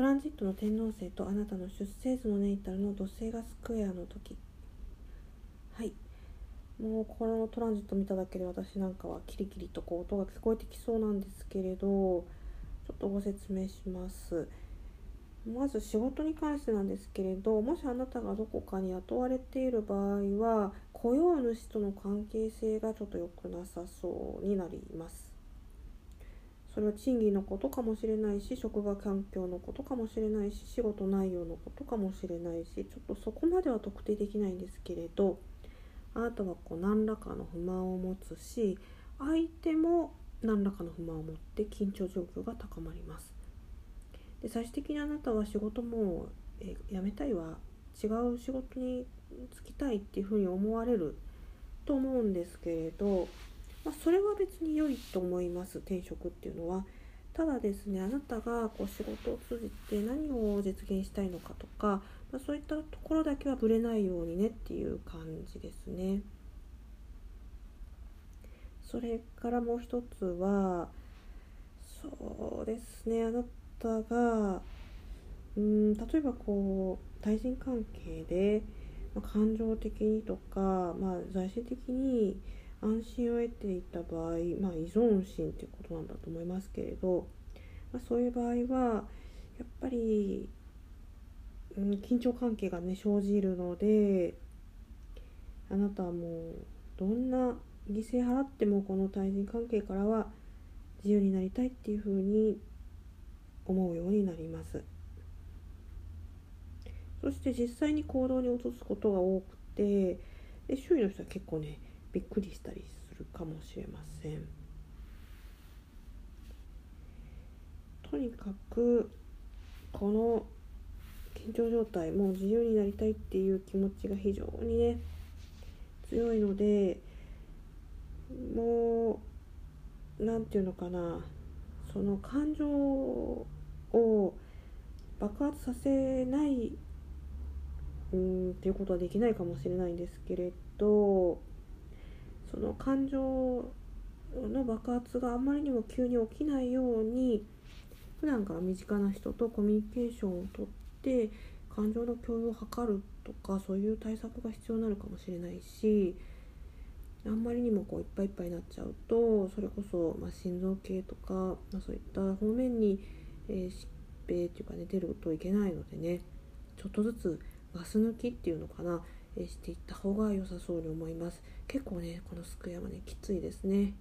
トランジットの天王星とあなたの出生図のネイタルの土星がスクエアの時。はい。もうこのトランジット見ただけで私なんかはキリキリとこう音が聞こえてきそうなんですけれどちょっとご説明します。まず仕事に関してなんですけれどもしあなたがどこかに雇われている場合は雇用主との関係性がちょっと良くなさそうになります。それは賃金のことかもしれないし職場環境のことかもしれないし仕事内容のことかもしれないしちょっとそこまでは特定できないんですけれどあなたはこう何らかの不満を持つし相手も何らかの不満を持って緊張状況が高まります。で最終的にあなたは仕事もえ辞めたいわ。違う仕事に就きたいっていうふうに思われると思うんですけれど、まあ、それは別に良いと思います転職っていうのは。ただですねあなたがこう仕事を通じて何を実現したいのかとか、まあ、そういったところだけはぶれないようにねっていう感じですね。それからもう一つはそうですねあなたがうん例えばこう対人関係で、まあ、感情的にとか、まあ、財政的に安心を得ていた場合、まあ、依存心っていうことなんだと思いますけれど、まあ、そういう場合はやっぱり、うん、緊張関係がね生じるのであなたはもうどんな犠牲払ってもこの対人関係からは自由になりたいっていうふうに思うようになります。そして実際に行動に移すことが多くてで周囲の人は結構ねびっくりしたりするかもしれません。とにかくこの緊張状態もう自由になりたいっていう気持ちが非常にね強いのでもう何て言うのかなその感情を爆発させないうんっていうことはできないかもしれないんですけれどその感情の爆発があまりにも急に起きないように普段から身近な人とコミュニケーションをとって感情の共有を図るとかそういう対策が必要になるかもしれないしあんまりにもこういっぱいいっぱいになっちゃうとそれこそ、ま、心臓系とか、まあ、そういった方面に、え、疾病っていうかね出るといけないのでねちょっとずつガス抜きっていうのかな、していった方が良さそうに思います。結構ねこのスクエアはねきついですね。